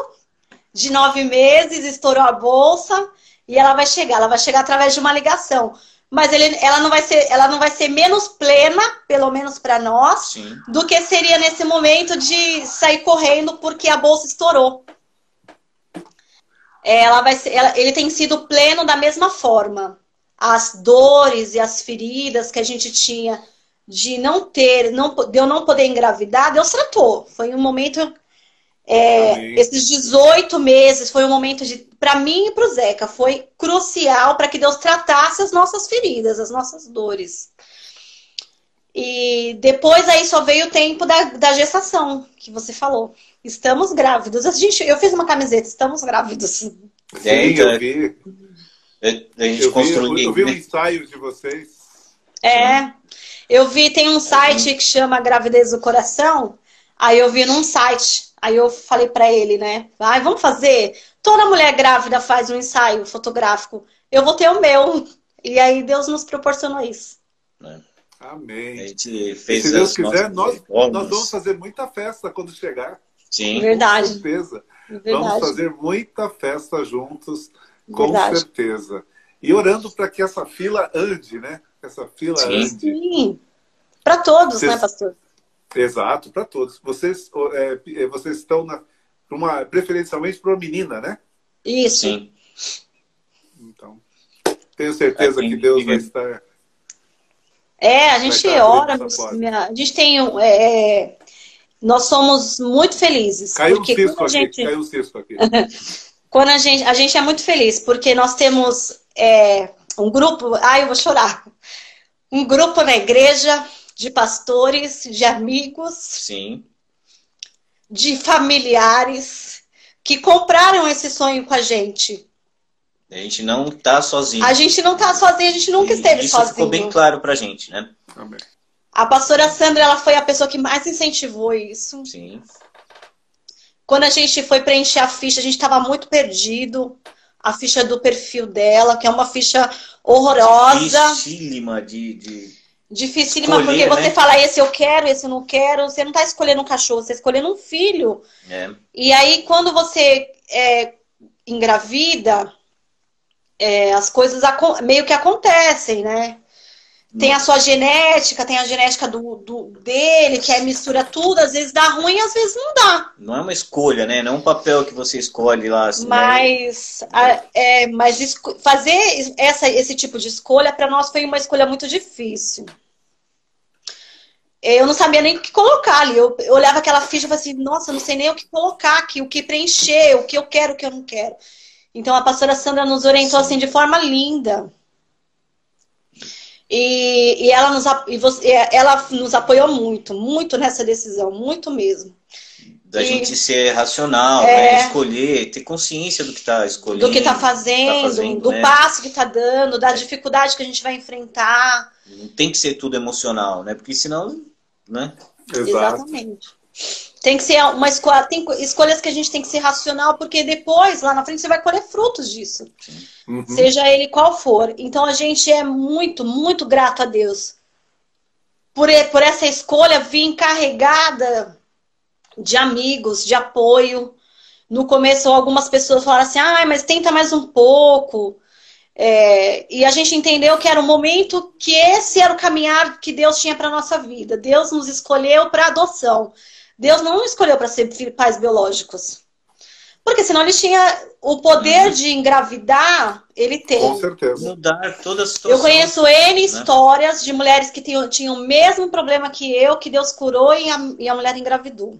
de nove meses, estourou a bolsa e ela vai chegar. Ela vai chegar através de uma ligação mas ele, ela, não vai ser, ela não vai ser menos plena, pelo menos para nós, Sim. do que seria nesse momento de sair correndo porque a bolsa estourou. Ela vai ser, ela, ele tem sido pleno da mesma forma. As dores e as feridas que a gente tinha de não ter, não, de eu não poder engravidar, Deus tratou. Foi um momento é, esses 18 meses foi um momento de, para mim e para o Zeca, foi crucial para que Deus tratasse as nossas feridas, as nossas dores. E depois aí só veio o tempo da, da gestação, que você falou. Estamos grávidos. A gente, eu fiz uma camiseta, estamos grávidos. Sim, eu vi. A gente eu, construiu, vi, eu vi um ensaio de vocês. É. Eu vi, tem um site que chama Gravidez do Coração. Aí eu vi num site. Aí eu falei para ele, né? Vai, vamos fazer. Toda mulher grávida faz um ensaio fotográfico. Eu vou ter o meu. E aí Deus nos proporcionou isso. É. Amém. A gente fez e se Deus quiser, nós, nós vamos fazer muita festa quando chegar. Sim. Verdade. Com certeza. Verdade. Vamos fazer muita festa juntos, com Verdade. certeza. E orando para que essa fila ande, né? Essa fila Sim. ande. Sim. Para todos, Vocês... né, pastor? Exato, para todos. Vocês, é, vocês estão na, uma, preferencialmente para uma menina, né? Isso. Sim. Então, tenho certeza que Deus vai estar. É, a gente ora, a gente tem. É, é, nós somos muito felizes. Caiu um cisco aqui, gente... caiu um cisco aqui. <laughs> quando a gente, a gente é muito feliz, porque nós temos é, um grupo, ai, eu vou chorar, um grupo na igreja de pastores, de amigos, Sim. de familiares que compraram esse sonho com a gente. A gente não tá sozinho. A gente não tá sozinho, a gente nunca E esteve Isso sozinho. ficou bem claro pra gente, né? Amém. A pastora Sandra, ela foi a pessoa que mais incentivou isso. Sim. Quando a gente foi preencher a ficha, a gente estava muito perdido. A ficha do perfil dela, que é uma ficha horrorosa, Dificílima de, de... dificílima, Escolher, porque você né? fala esse eu quero, esse eu não quero. Você não está escolhendo um cachorro, você está escolhendo um filho. É. E aí, quando você é, engravida, é, as coisas meio que acontecem, né? Tem a sua genética, tem a genética do, do- dele, que aí mistura tudo, às vezes dá ruim, às vezes não dá. Não é uma escolha, né? Não é um papel que você escolhe lá. Assim, né? Mas, a- é, mas fazer essa, esse tipo de escolha, para nós, foi uma escolha muito difícil. Eu não sabia nem o que colocar ali. Eu, eu olhava aquela ficha e falava assim, nossa, não sei nem o que colocar aqui, o que preencher, o que eu quero, o que eu não quero. Então a pastora Sandra nos orientou assim de forma linda. E, e ela, nos, e você- ela nos apoiou muito, muito nessa decisão, muito mesmo. Da E- gente ser racional, É. né? Escolher, ter consciência do que está escolhendo. do que está fazendo, fazendo, do né? passo que está dando, da dificuldade que a gente vai enfrentar. Não tem que ser tudo emocional, né? Porque senão, né? Exato. Exatamente. Tem que ser uma escolha, tem co- escolhas que a gente tem que ser racional, porque depois, lá na frente, você vai colher frutos disso, Uhum. seja ele qual for. Então a gente é muito, muito grato a Deus por, por essa escolha vir carregada de amigos, de apoio. No começo, algumas pessoas falaram assim: ah, mas tenta mais um pouco. É, e a gente entendeu que era o momento que esse era o caminhar que Deus tinha para nossa vida. Deus nos escolheu para adoção. Deus não nos escolheu para ser pais biológicos. Porque senão ele tinha o poder de engravidar, ele tem. Com certeza. Mudar toda a situação. Eu conheço N histórias de mulheres que tinham, tinham o mesmo problema que eu, que Deus curou e a, e a mulher engravidou.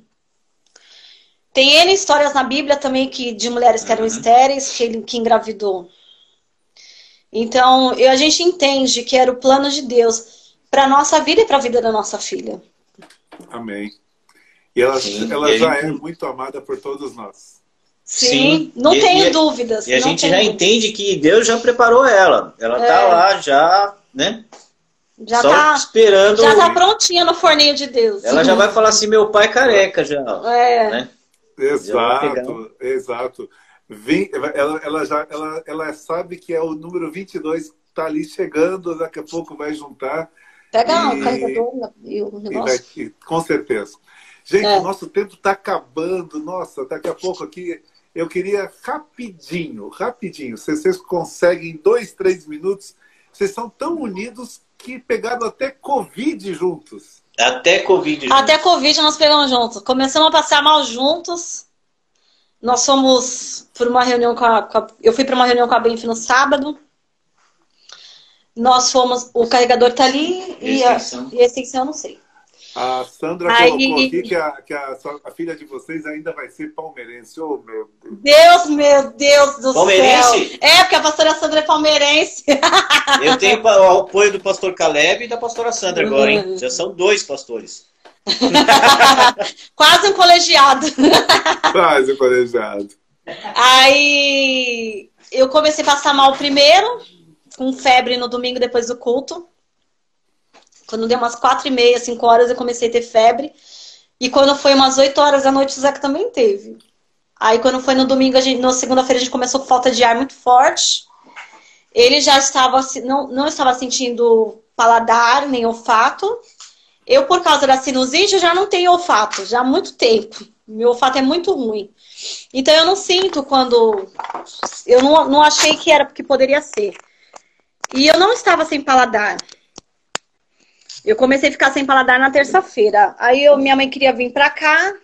Tem N histórias na Bíblia também que, de mulheres que eram Uhum. estéreis que, ele- que engravidou. Então, eu- a gente entende que era o plano de Deus para a nossa vida e para a vida da nossa filha. Amém. E ela, Sim, ela e já gente- é muito amada por todos nós. Sim, Sim. não E- tenho e- dúvidas. E a gente já dúvidas. entende que Deus já preparou ela. Ela tá É. lá já, né? Já Só tá, esperando. já tá prontinha no forninho de Deus. Ela já vai falar assim: meu pai é careca já. É. Né? Exato, exato. Vim- ela, ela já ela, ela sabe que é o número 22 está ali chegando, daqui a pouco vai juntar. Pega E- o carregador e o E vai, negócio. e- com certeza. Gente, É. o nosso tempo está acabando. Nossa, daqui a pouco aqui eu queria rapidinho, rapidinho. Se vocês conseguem em dois, três minutos, vocês são tão unidos que pegaram até Covid juntos. Até Covid. Até Covid nós pegamos juntos. Começamos a passar mal juntos. Nós fomos por uma reunião com a. com a- eu fui para uma reunião com a Benf no sábado. Nós fomos. O carregador tá ali e a, Extensão. e a extensão eu não sei. A Sandra Aí- colocou aqui que, a, que a, sua- a filha de vocês ainda vai ser palmeirense. Oh, meu Deus. Deus, meu Deus do Palmeirense? céu. É, porque a pastora Sandra é palmeirense. Eu tenho o apoio do pastor Caleb e da pastora Sandra agora, hein? Já são dois pastores. <laughs> Quase um colegiado. Quase o colegiado. Aí eu comecei a passar mal primeiro, com febre no domingo depois do culto. Quando deu umas quatro e meia, cinco horas, eu comecei a ter febre. E quando foi umas 8 horas da noite, o Zeca também teve. Aí quando foi no domingo, a gente, na segunda-feira, a gente começou com falta de ar muito forte. Ele já estava, não, não estava sentindo paladar nem olfato. Eu, por causa da sinusite, já não tenho olfato, já há muito tempo. Meu olfato é muito ruim. Então eu não sinto quando. Eu não, não achei que era porque poderia ser. E eu não estava sem paladar. Eu comecei a ficar sem paladar na terça-feira. Aí eu, minha mãe queria vir pra cá.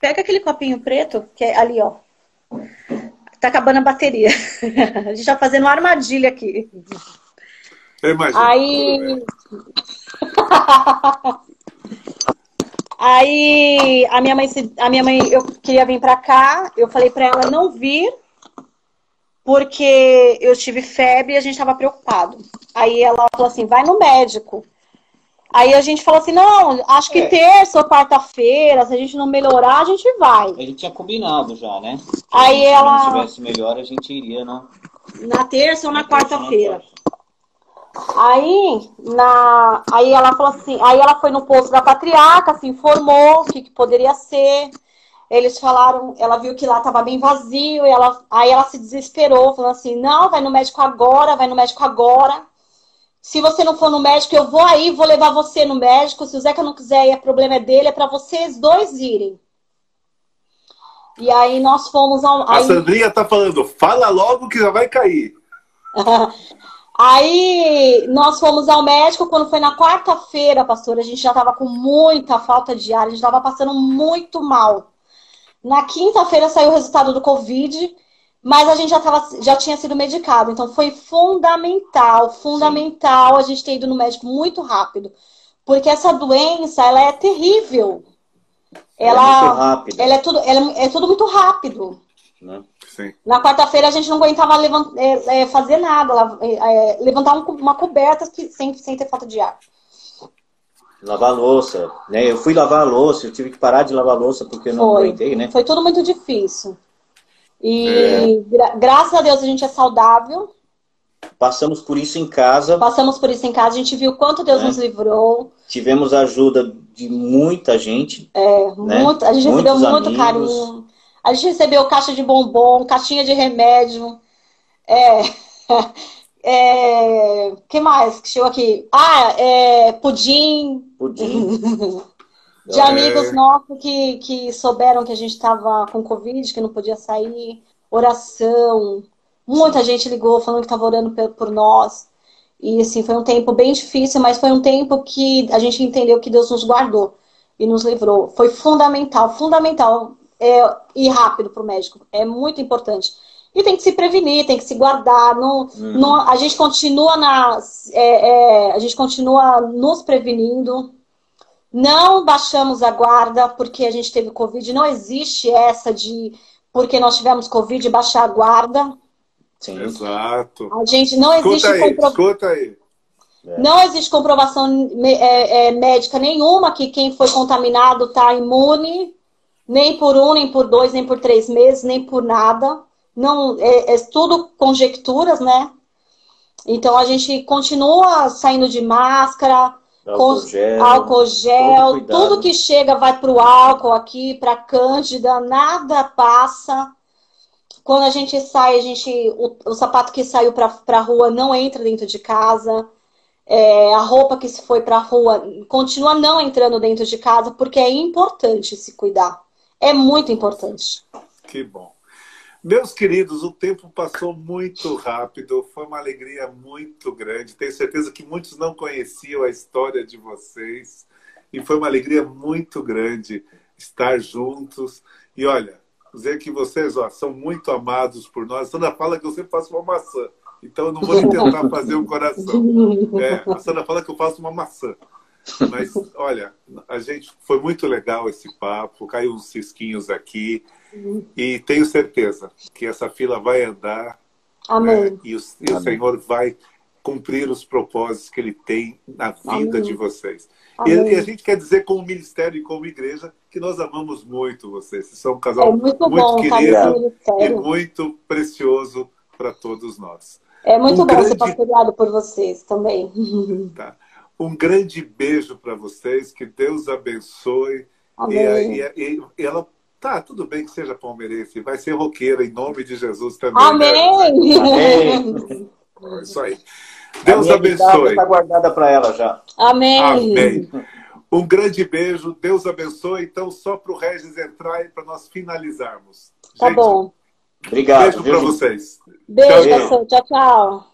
Pega aquele copinho preto, que é ali, ó. Tá acabando a bateria. <laughs> A gente tá fazendo uma armadilha aqui. Eu imagino. Aí. <laughs> Aí a minha mãe, a minha mãe, eu queria vir para cá, eu falei para ela não vir, porque eu tive febre e a gente estava preocupado. Aí ela falou assim, vai no médico. Aí a gente falou assim, não, acho que é. terça ou quarta-feira, se a gente não melhorar, a gente vai. A gente tinha combinado já, né? Se aí ela. Se tivesse melhor, a gente iria na. Na terça ou na, na quarta-feira. Aí, na, aí ela falou assim, aí ela foi no posto da patriarca, se informou o que, que poderia ser. Eles falaram, ela viu que lá estava bem vazio, e ela, aí ela se desesperou, falando assim, não, vai no médico agora, vai no médico agora. Se você não for no médico, eu vou aí, vou levar você no médico. Se o Zeca não quiser ir, o problema é dele, é para vocês dois irem. E aí nós fomos ao. Aí... A Sandrinha tá falando, fala logo que já vai cair. <laughs> aí nós fomos ao médico quando foi na quarta-feira, pastor. A gente já tava com muita falta de ar, a gente tava passando muito mal. Na quinta-feira saiu o resultado do Covid. Mas a gente já, tava, já tinha sido medicado, então foi fundamental, fundamental Sim. a gente ter ido no médico muito rápido. Porque essa doença, ela é terrível. Ela, é muito rápida. Ela é tudo, ela é tudo muito rápido. Né? Na quarta-feira a gente não aguentava levant, é, é, fazer nada, é, é, levantar um, uma coberta que, sem, sem ter falta de ar. Lavar louça, né? Eu fui lavar a louça, eu tive que parar de lavar a louça porque eu não foi. aguentei, né? Foi tudo muito difícil. E é. gra graças a Deus a gente é saudável. Passamos por isso em casa. Passamos por isso em casa, a gente viu quanto Deus é. nos livrou. Tivemos a ajuda de muita gente. É, né? muito, a gente Muitos recebeu muito amigos. carinho. A gente recebeu caixa de bombom, caixinha de remédio. É. <laughs> É, que mais que chegou aqui? Ah, é, pudim. Pudim. <laughs> de amigos nossos que, que souberam que a gente estava com Covid, que não podia sair, oração. Muita gente ligou falando que estava orando por nós. E assim, foi um tempo bem difícil, mas foi um tempo que a gente entendeu que Deus nos guardou e nos livrou. Foi fundamental, fundamental é, ir rápido para o médico. É muito importante. E tem que se prevenir, tem que se guardar. Não, uhum. não, a gente continua na, é, é, a gente continua nos prevenindo. Não baixamos a guarda porque a gente teve Covid. Não existe essa de porque nós tivemos Covid baixar a guarda. Sim. Exato. A gente não escuta existe aí, compro... escuta aí. Não existe comprovação é, é, médica nenhuma que quem foi contaminado está imune, nem por um, nem por dois, nem por três meses, nem por nada. Não, é, é tudo conjecturas, né? Então a gente continua saindo de máscara, Álcool gel, álcool gel tudo que chega vai para o álcool aqui, para cândida, nada passa. Quando a gente sai, a gente o, o sapato que saiu para a rua não entra dentro de casa. É, a roupa que se foi para a rua continua não entrando dentro de casa, porque é importante se cuidar. É muito importante. Que bom. Meus queridos, o tempo passou muito rápido, foi uma alegria muito grande. Tenho certeza que muitos não conheciam a história de vocês e foi uma alegria muito grande estar juntos. E olha, dizer que vocês ó, são muito amados por nós. A Sandra fala que eu sempre faço uma maçã, então eu não vou tentar fazer um coração. É, a Sandra fala que eu faço uma maçã. Mas olha, a gente foi muito legal esse papo, caiu uns cisquinhos aqui. E tenho certeza que essa fila vai andar. Amém. Né? E, o, e o Senhor vai cumprir os propósitos que Ele tem na vida Amém. de vocês. E, e, a gente quer dizer, como ministério e como igreja, que nós amamos muito vocês. Vocês são um casal é muito, muito querido e muito precioso para todos nós. É muito um bom grande... ser pastoreado por vocês também. <laughs> Tá. Um grande beijo para vocês, que Deus abençoe. Amém. E, e, e ela Tá, tudo bem que seja palmeirense, vai ser roqueira em nome de Jesus também. Amém! Né? Amém. Isso aí. Deus abençoe. Está guardada para ela já. Amém. Amém. Um grande beijo, Deus abençoe. Então, só para o Regis entrar e para nós finalizarmos. Tá Gente, bom. Obrigado. Beijo para vocês. Beijo, tchau, tchau. tchau.